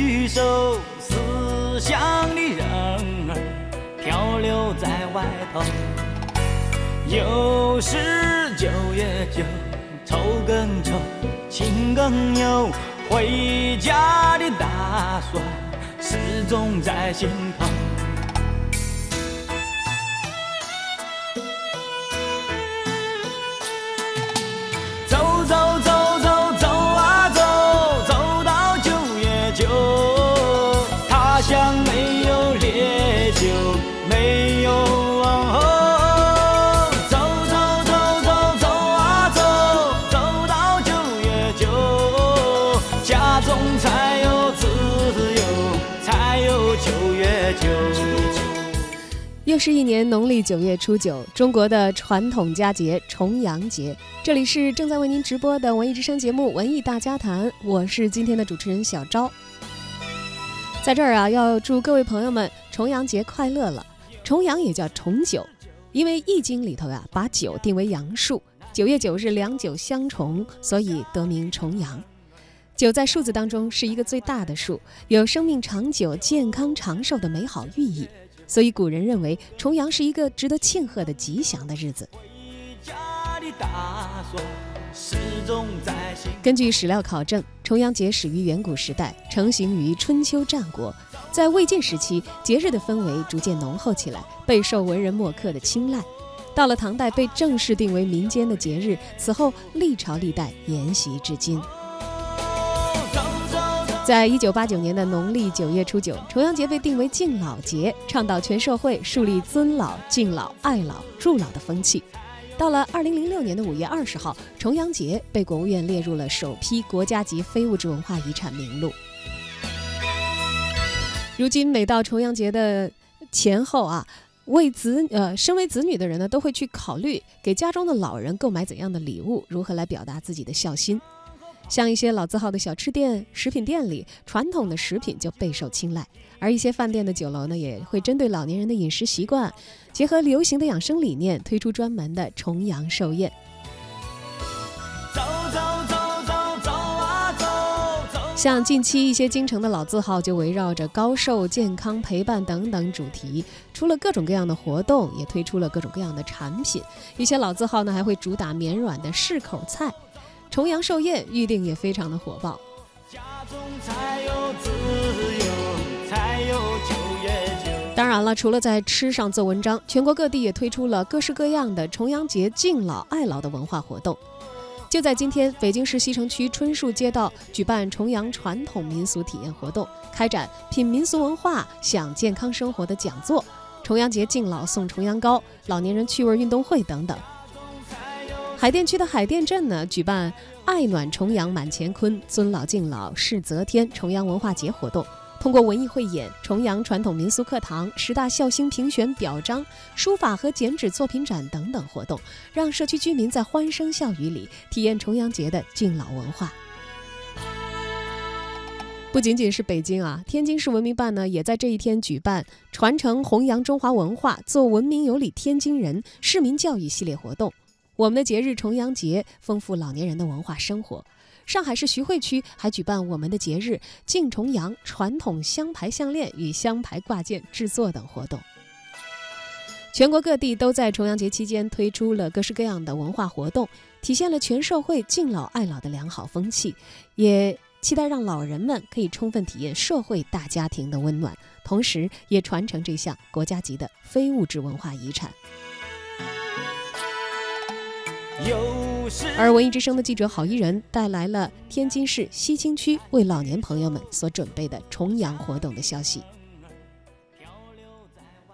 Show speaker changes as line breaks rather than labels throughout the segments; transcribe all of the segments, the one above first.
举手，思乡的人儿漂流在外头。又是九月九，愁更愁，情更忧，回家的打算始终在心
又是一年农历九月初九，中国的传统佳节重阳节。这里是正在为您直播的文艺之声节目《文艺大家谈》，我是今天的主持人小昭。在这儿啊，要祝各位朋友们重阳节快乐了。重阳也叫重九，因为《易经》里头呀把九定为阳数，九月九日两九相重，所以得名重阳。九在数字当中是一个最大的数，有生命长久、健康长寿的美好寓意。所以古人认为重阳是一个值得庆贺的吉祥的日子。根据史料考证，重阳节始于远古时代，成型于春秋战国。在魏晋时期，节日的氛围逐渐浓厚起来，备受文人墨客的青睐。到了唐代，被正式定为民间的节日。此后历朝历代沿袭至今。在一九八九年的农历九月初九，重阳节被定为敬老节，倡导全社会树立尊老、敬老、爱老、助老的风气。到了二零零六年的五月二十号，重阳节被国务院列入了首批国家级非物质文化遗产名录。如今每到重阳节的前后啊，为子呃身为子女的人呢，都会去考虑给家中的老人购买怎样的礼物，如何来表达自己的孝心。像一些老字号的小吃店、食品店里，传统的食品就备受青睐；而一些饭店的酒楼呢，也会针对老年人的饮食习惯，结合流行的养生理念，推出专门的重阳寿宴。像近期一些京城的老字号，就围绕着高寿、健康、陪伴等等主题，出了各种各样的活动，也推出了各种各样的产品。一些老字号呢，还会主打绵软的适口菜。重阳寿宴预定也非常的火爆。
家中才有自由，才有九月九
当然了，除了在吃上做文章，全国各地也推出了各式各样的重阳节敬老爱老的文化活动。就在今天，北京市西城区春树街道举办重阳传统民俗体验活动，开展品民俗文化、享健康生活的讲座，重阳节敬老送重阳糕、老年人趣味运动会等等。海淀区的海淀镇呢，举办“爱暖重阳满乾坤，尊老敬老是则天”重阳文化节活动，通过文艺汇演、重阳传统民俗课堂、十大孝星评选表彰、书法和剪纸作品展等等活动，让社区居民在欢声笑语里体验重阳节的敬老文化。不仅仅是北京啊，天津市文明办呢，也在这一天举办“传承弘扬中华文化，做文明有礼天津人”市民教育系列活动。我们的节日重阳节丰富老年人的文化生活。上海市徐汇区还举办我们的节日敬重阳传统香牌项链与香牌挂件制作等活动。全国各地都在重阳节期间推出了各式各样的文化活动，体现了全社会敬老爱老的良好风气，也期待让老人们可以充分体验社会大家庭的温暖，同时也传承这项国家级的非物质文化遗产。而文艺之声的记者郝一人带来了天津市西青区为老年朋友们所准备的重阳活动的消息。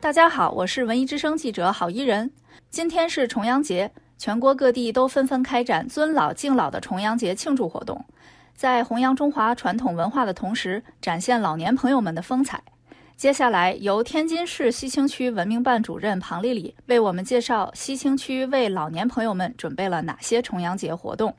大家好，我是文艺之声记者郝一人。今天是重阳节，全国各地都纷纷开展尊老敬老的重阳节庆祝活动，在弘扬中华传统文化的同时，展现老年朋友们的风采。接下来，由天津市西青区文明办主任庞丽丽为我们介绍西青区为老年朋友们准备了哪些重阳节活动。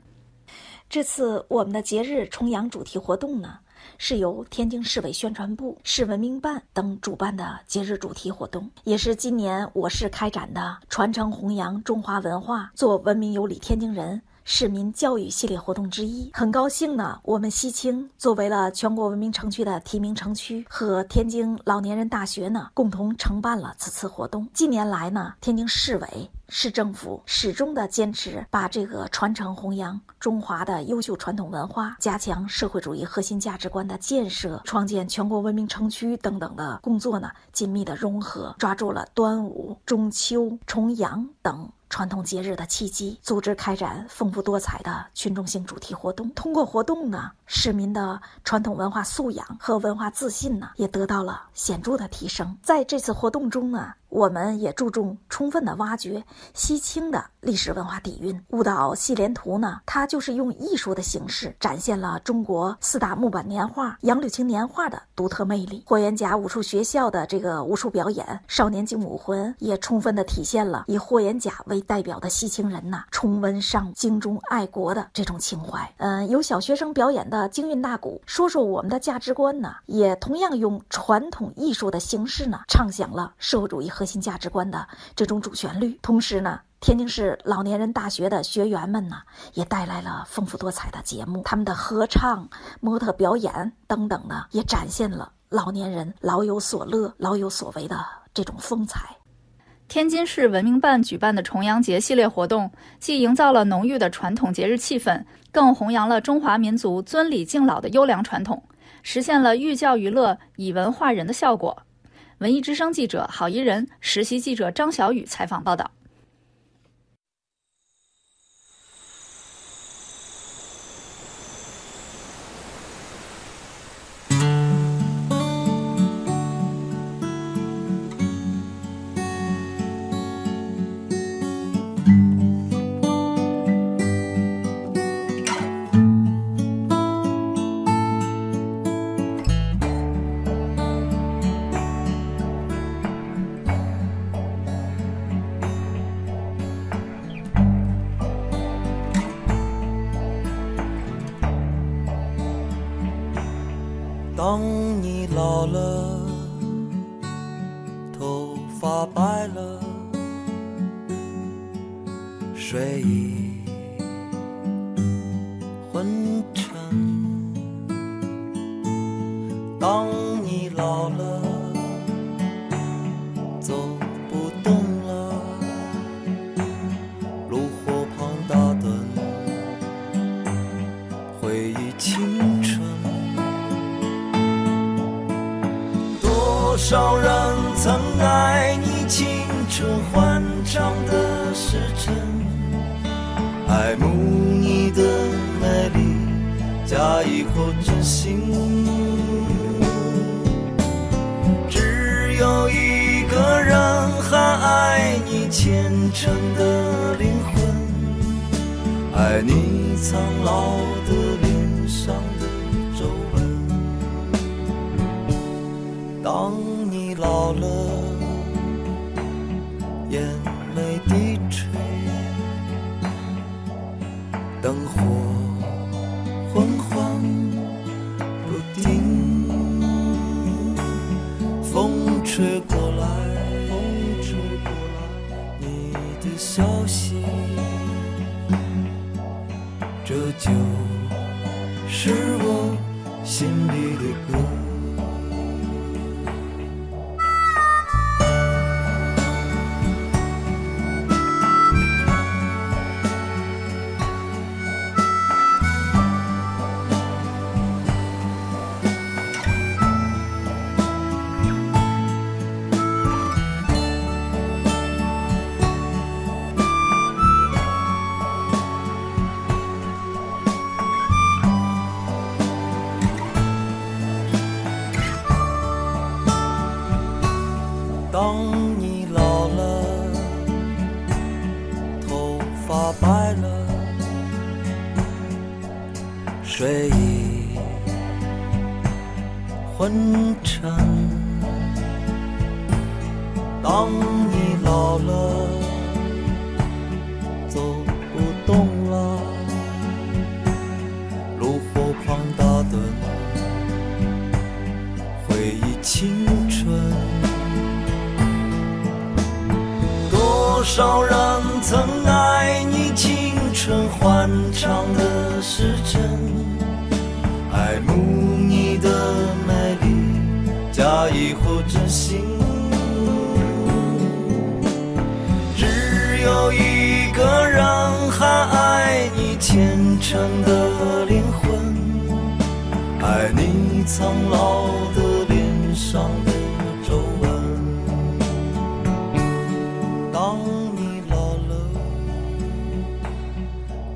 这次我们的节日重阳主题活动呢，是由天津市委宣传部、市文明办等主办的节日主题活动，也是今年我市开展的“传承弘扬中华文化，做文明有礼天津人”市民教育系列活动之一。很高兴呢，我们西青作为了全国文明城区的提名城区，和天津老年人大学呢共同承办了此次活动。近年来呢，天津市委。市政府始终的坚持把这个传承弘扬中华的优秀传统文化，加强社会主义核心价值观的建设，创建全国文明城区等等的工作呢，紧密的融合，抓住了端午、中秋、重阳等。传统节日的契机，组织开展丰富多彩的群众性主题活动。通过活动呢，市民的传统文化素养和文化自信呢，也得到了显著的提升。在这次活动中呢，我们也注重充分的挖掘西青的历史文化底蕴。舞蹈戏莲图呢，它就是用艺术的形式展现了中国四大木板年画杨柳青年画的独特魅力。霍元甲武术学校的这个武术表演少年精武魂，也充分的体现了以霍元甲为代表的西青人呐，重温上京中爱国的这种情怀。嗯，有小学生表演的京韵大鼓，说说我们的价值观呢，也同样用传统艺术的形式呢，唱响了社会主义和核心价值观的这种主旋律。同时呢，天津市老年人大学的学员们呢，也带来了丰富多彩的节目，他们的合唱、模特表演等等呢，也展现了老年人老有所乐、老有所为的这种风采。
天津市文明办举办的重阳节系列活动，既营造了浓郁的传统节日气氛，更弘扬了中华民族尊礼敬老的优良传统，实现了寓教于乐、以文化人的效果。文艺之声记者郝怡人，实习记者张小雨采访报道。
老了，当你老了，眼泪低垂，灯火昏黄不定，风吹过来，风吹过来，你的消息，这就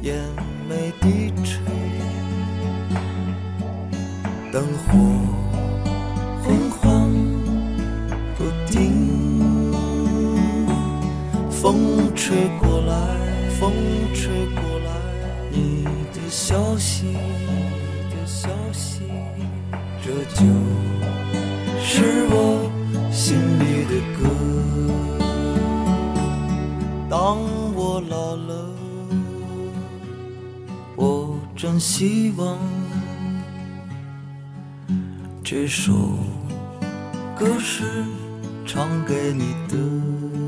眼眉低垂，灯火昏黄不定。风吹过来，风吹过来，你的消息，你的消息，这就希望这首歌是唱给你的。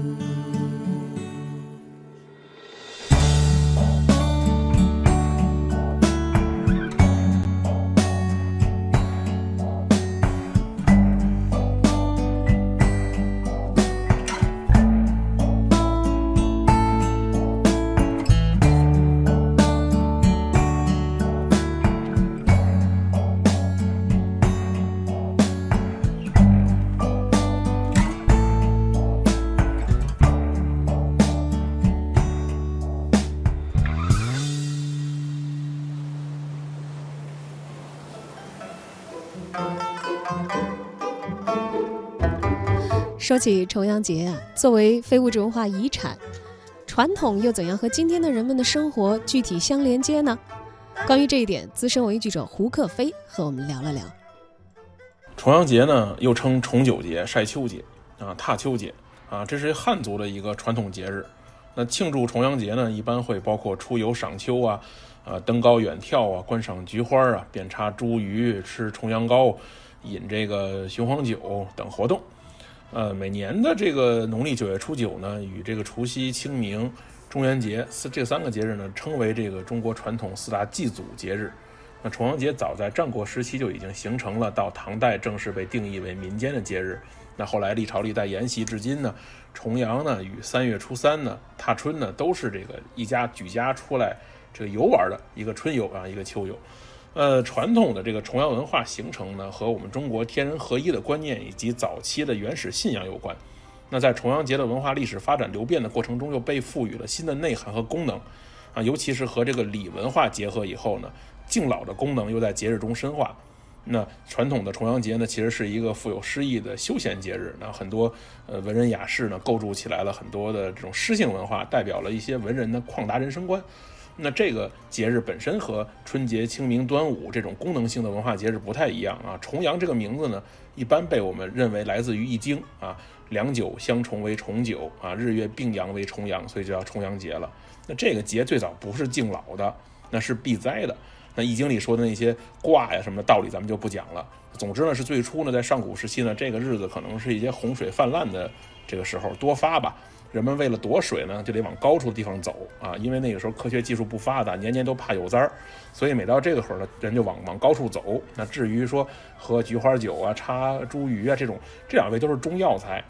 说起重阳节啊，作为非物质文化遗产，传统又怎样和今天的人们的生活具体相连接呢？关于这一点，资深文艺记者胡克飞和我们聊了聊。
重阳节呢，又称重九节、晒秋节啊、踏秋节啊，这是汉族的一个传统节日。那庆祝重阳节呢，一般会包括出游赏秋啊、啊登高远眺啊、观赏菊花啊、遍插茱萸、吃重阳糕、饮这个雄黄酒等活动。呃，每年的这个农历九月初九呢，与这个除夕、清明、中元节四这三个节日呢，称为这个中国传统四大祭祖节日。那重阳节早在战国时期就已经形成了，到唐代正式被定义为民间的节日。那后来历朝历代沿袭至今呢，重阳呢与三月初三呢、踏春呢，都是这个一家举家出来这个游玩的一个春游啊，一个秋游。呃，传统的这个重阳文化形成呢，和我们中国天人合一的观念以及早期的原始信仰有关。那在重阳节的文化历史发展流变的过程中，又被赋予了新的内涵和功能啊，尤其是和这个礼文化结合以后呢，敬老的功能又在节日中深化。那传统的重阳节呢，其实是一个富有诗意的休闲节日。那很多呃文人雅士呢，构筑起来了很多的这种诗性文化，代表了一些文人的旷达人生观。那这个节日本身和春节、清明、端午这种功能性的文化节日不太一样啊。重阳这个名字呢，一般被我们认为来自于《易经》啊，良久相重为重九啊，日月并阳为重阳，所以就叫重阳节了。那这个节最早不是敬老的，那是避灾的。那《易经》里说的那些卦呀什么的道理，咱们就不讲了。总之呢，是最初呢，在上古时期呢，这个日子可能是一些洪水泛滥的这个时候多发吧。人们为了躲水呢，就得往高处的地方走啊，因为那个时候科学技术不发达，年年都怕有灾儿，所以每到这个会儿呢，人就往往高处走。那至于说喝菊花酒啊、插茱萸啊这种，这两位都是中药材，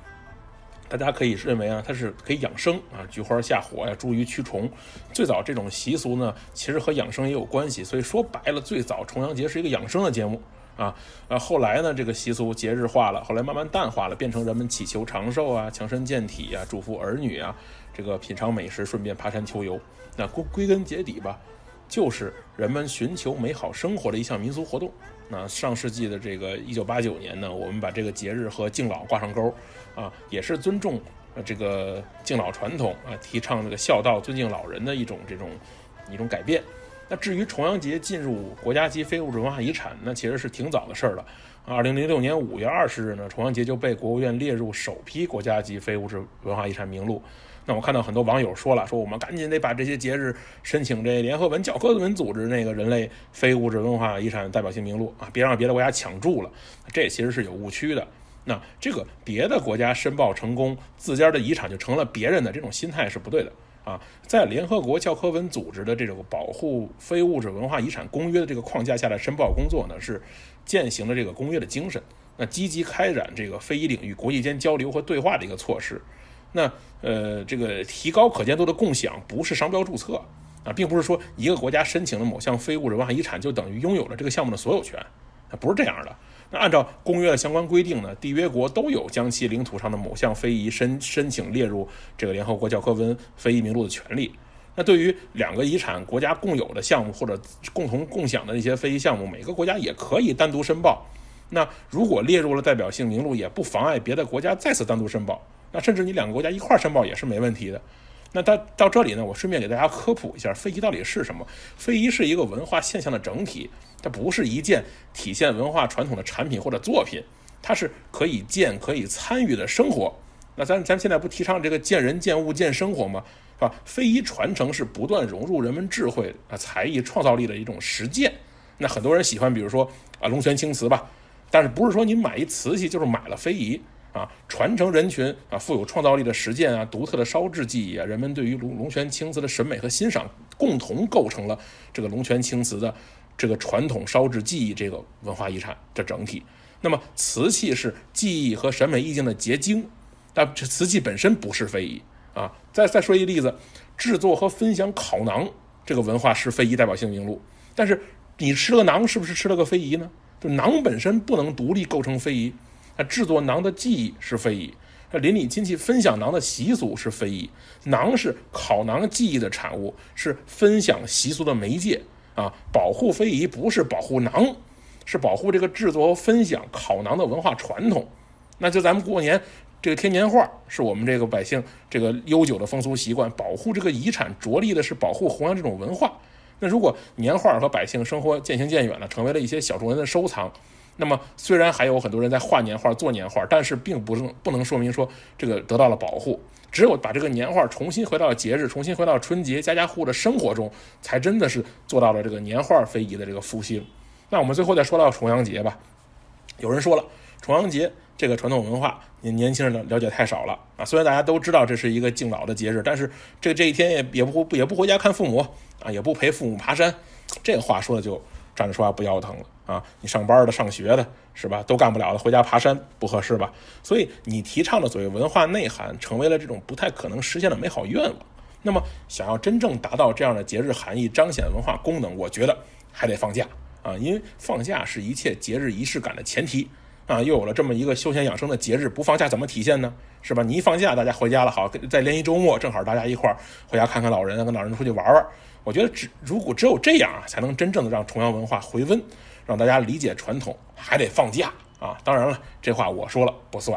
大家可以认为啊，它是可以养生啊，菊花下火呀，茱萸驱虫。最早这种习俗呢，其实和养生也有关系，所以说白了，最早重阳节是一个养生的节目。啊，呃，后来呢，这个习俗节日化了，后来慢慢淡化了，变成人们祈求长寿啊、强身健体啊、祝福儿女啊，这个品尝美食，顺便爬山秋游。那归归根结底吧，就是人们寻求美好生活的一项民俗活动。那上世纪的这个一九八九年呢，我们把这个节日和敬老挂上钩，啊，也是尊重呃这个敬老传统啊，提倡这个孝道、尊敬老人的一种这种一种改变。那至于重阳节进入国家级非物质文化遗产，那其实是挺早的事儿了。二零零六年五月二十日呢，重阳节就被国务院列入首批国家级非物质文化遗产名录。那我看到很多网友说了，说我们赶紧得把这些节日申请这联合文教科文组织那个人类非物质文化遗产代表性名录啊，别让别的国家抢注了。这其实是有误区的。那这个别的国家申报成功，自家的遗产就成了别人的，这种心态是不对的啊！在联合国教科文组织的这种保护非物质文化遗产公约的这个框架下的申报工作呢，是践行了这个公约的精神，那积极开展这个非遗领域国际间交流和对话的一个措施。那呃，这个提高可见度的共享不是商标注册啊，并不是说一个国家申请了某项非物质文化遗产就等于拥有了这个项目的所有权，啊，不是这样的。那按照公约的相关规定呢，缔约国都有将其领土上的某项非遗申申请列入这个联合国教科文非遗名录的权利。那对于两个遗产国家共有的项目或者共同共享的那些非遗项目，每个国家也可以单独申报。那如果列入了代表性名录，也不妨碍别的国家再次单独申报。那甚至你两个国家一块儿申报也是没问题的。那到到这里呢，我顺便给大家科普一下，非遗到底是什么？非遗是一个文化现象的整体，它不是一件体现文化传统的产品或者作品，它是可以见、可以参与的生活。那咱咱现在不提倡这个见人、见物、见生活吗？是吧？非遗传承是不断融入人们智慧啊、才艺、创造力的一种实践。那很多人喜欢，比如说啊龙泉青瓷吧，但是不是说你买一瓷器就是买了非遗？啊，传承人群啊，富有创造力的实践啊，独特的烧制技艺啊，人们对于龙龙泉青瓷的审美和欣赏，共同构成了这个龙泉青瓷的这个传统烧制技艺这个文化遗产的整体。那么，瓷器是技艺和审美意境的结晶，但这瓷器本身不是非遗啊。再再说一例子，制作和分享烤馕这个文化是非遗代表性名录，但是你吃了馕，是不是吃了个非遗呢？就馕本身不能独立构成非遗。那制作馕的技艺是非遗，那邻里亲戚分享馕的习俗是非遗。馕是烤馕技艺的产物，是分享习俗的媒介啊。保护非遗不是保护馕，是保护这个制作和分享烤馕的文化传统。那就咱们过年这个贴年画，是我们这个百姓这个悠久的风俗习惯。保护这个遗产，着力的是保护弘扬这种文化。那如果年画和百姓生活渐行渐远了，成为了一些小众人的收藏。那么，虽然还有很多人在画年画、做年画，但是并不能不能说明说这个得到了保护。只有把这个年画重新回到节日，重新回到春节，家家户户的生活中，才真的是做到了这个年画非遗的这个复兴。那我们最后再说到重阳节吧。有人说了，重阳节这个传统文化，年年轻人的了解太少了啊。虽然大家都知道这是一个敬老的节日，但是这这一天也也不也不回家看父母啊，也不陪父母爬山，这个话说的就站着说话不腰疼了。啊，你上班的、上学的，是吧？都干不了了，回家爬山不合适吧？所以你提倡的所谓文化内涵，成为了这种不太可能实现的美好愿望。那么，想要真正达到这样的节日含义，彰显文化功能，我觉得还得放假啊，因为放假是一切节日仪式感的前提啊。又有了这么一个休闲养生的节日，不放假怎么体现呢？是吧？你一放假，大家回家了，好，再连一周末，正好大家一块儿回家看看老人，跟老人出去玩玩。我觉得只如果只有这样啊，才能真正的让重阳文化回温。让大家理解传统，还得放假啊！当然了，这话我说了不算。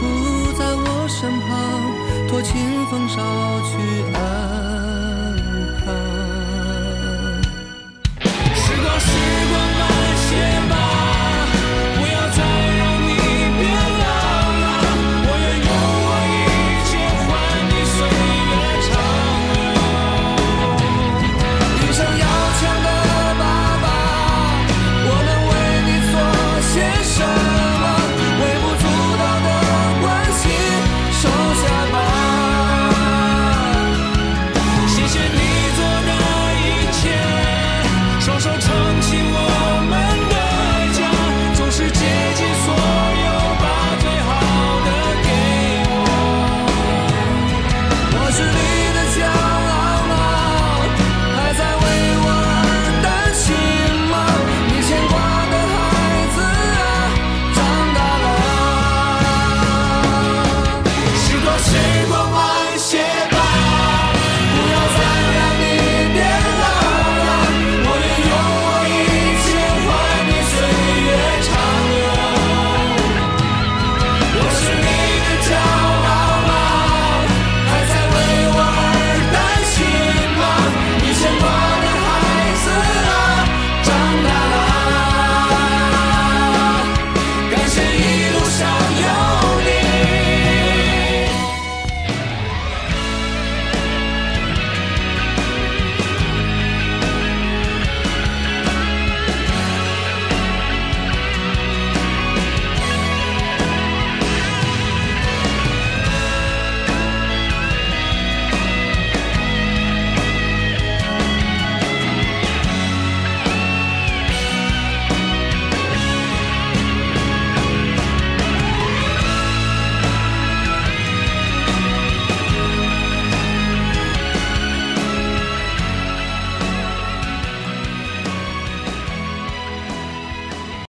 不在我身旁托清风捎去安康。时光时光